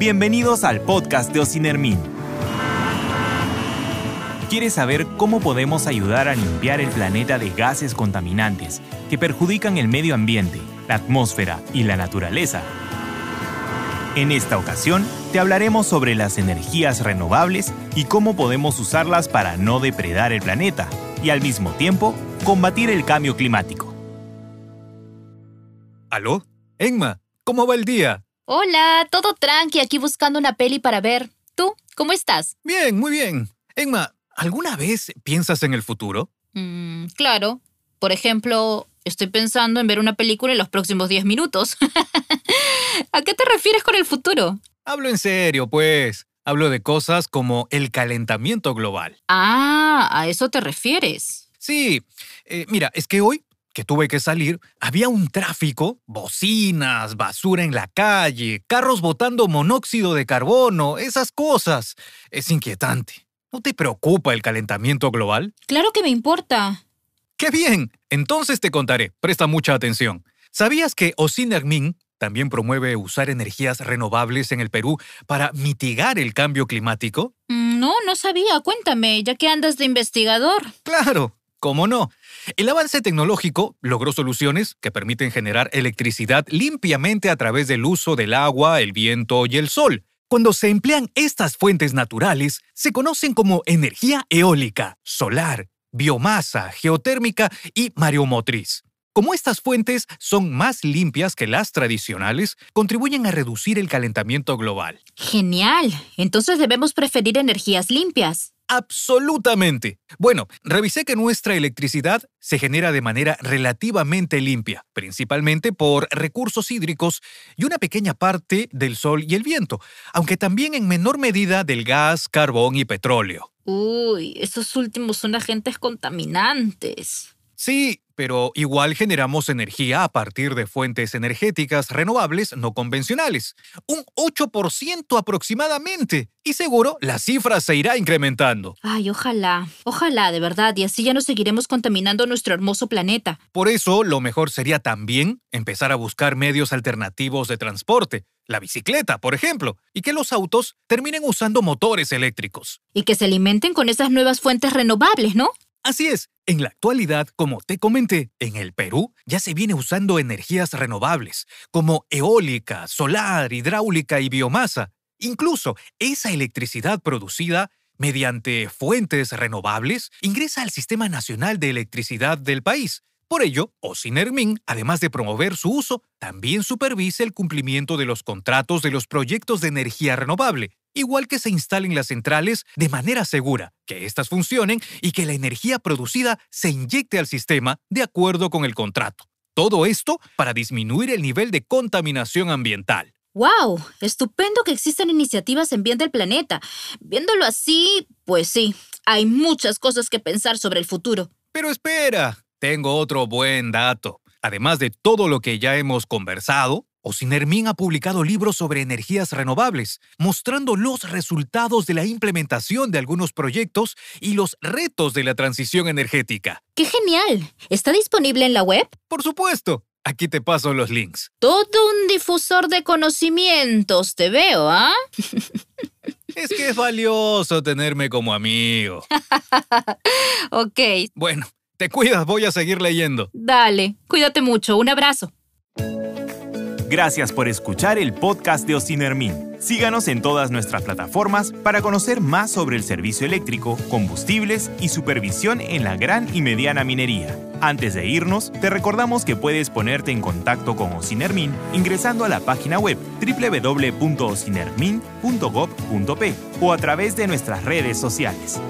Bienvenidos al podcast de Ocinermin. ¿Quieres saber cómo podemos ayudar a limpiar el planeta de gases contaminantes que perjudican el medio ambiente, la atmósfera y la naturaleza? En esta ocasión, te hablaremos sobre las energías renovables y cómo podemos usarlas para no depredar el planeta y al mismo tiempo combatir el cambio climático. ¿Aló? Enma, ¿cómo va el día? Hola, todo tranqui aquí buscando una peli para ver. ¿Tú? ¿Cómo estás? Bien, muy bien. Enma, ¿alguna vez piensas en el futuro? Mm, claro. Por ejemplo, estoy pensando en ver una película en los próximos 10 minutos. ¿A qué te refieres con el futuro? Hablo en serio, pues. Hablo de cosas como el calentamiento global. Ah, a eso te refieres. Sí, eh, mira, es que hoy que tuve que salir, había un tráfico, bocinas, basura en la calle, carros botando monóxido de carbono, esas cosas. Es inquietante. ¿No te preocupa el calentamiento global? Claro que me importa. ¡Qué bien! Entonces te contaré. Presta mucha atención. ¿Sabías que Ocinermin también promueve usar energías renovables en el Perú para mitigar el cambio climático? Mm, No, no sabía. Cuéntame, ya que andas de investigador. Claro, ¿cómo no? El avance tecnológico logró soluciones que permiten generar electricidad limpiamente a través del uso del agua, el viento y el sol. Cuando se emplean estas fuentes naturales, se conocen como energía eólica, solar, biomasa, geotérmica y mareomotriz. Como estas fuentes son más limpias que las tradicionales, contribuyen a reducir el calentamiento global. Genial. Entonces debemos preferir energías limpias. Absolutamente. Bueno, revisé que nuestra electricidad se genera de manera relativamente limpia, principalmente por recursos hídricos y una pequeña parte del sol y el viento, aunque también en menor medida del gas, carbón y petróleo. Uy, esos últimos son agentes contaminantes. Sí, pero igual generamos energía a partir de fuentes energéticas renovables no convencionales. Un 8% aproximadamente. Y seguro la cifra se irá incrementando. Ay, ojalá. Ojalá, de verdad, y así ya no seguiremos contaminando nuestro hermoso planeta. Por eso, lo mejor sería también empezar a buscar medios alternativos de transporte, la bicicleta, por ejemplo, y que los autos terminen usando motores eléctricos. Y que se alimenten con esas nuevas fuentes renovables, ¿no? Así es, en la actualidad, como te comenté, en el Perú ya se viene usando energías renovables, como eólica, solar, hidráulica y biomasa. Incluso esa electricidad producida mediante fuentes renovables ingresa al Sistema Nacional de Electricidad del país. Por ello, Ocinermin, además de promover su uso, también supervisa el cumplimiento de los contratos de los proyectos de energía renovable, igual que se instalen las centrales de manera segura, que éstas funcionen y que la energía producida se inyecte al sistema de acuerdo con el contrato. Todo esto para disminuir el nivel de contaminación ambiental. ¡Wow! Estupendo que existan iniciativas en bien del planeta. Viéndolo así, pues sí, hay muchas cosas que pensar sobre el futuro. Pero espera, tengo otro buen dato. Además de todo lo que ya hemos conversado, Ocinermin ha publicado libros sobre energías renovables, mostrando los resultados de la implementación de algunos proyectos y los retos de la transición energética. ¡Qué genial! ¿Está disponible en la web? Por supuesto, aquí te paso los links. Todo un difusor de conocimientos, te veo, ¿ah? Es que es valioso tenerme como amigo. ok, Bueno, te cuidas, voy a seguir leyendo. dale. Cuídate mucho. Un abrazo. Gracias por escuchar el podcast de Ocinermin. Síganos en todas nuestras plataformas para conocer más sobre el servicio eléctrico, combustibles y supervisión en la gran y mediana minería. Antes de irnos, te recordamos que puedes ponerte en contacto con Ocinermin ingresando a la página web www.ocinermin.gov.p o a través de nuestras redes sociales.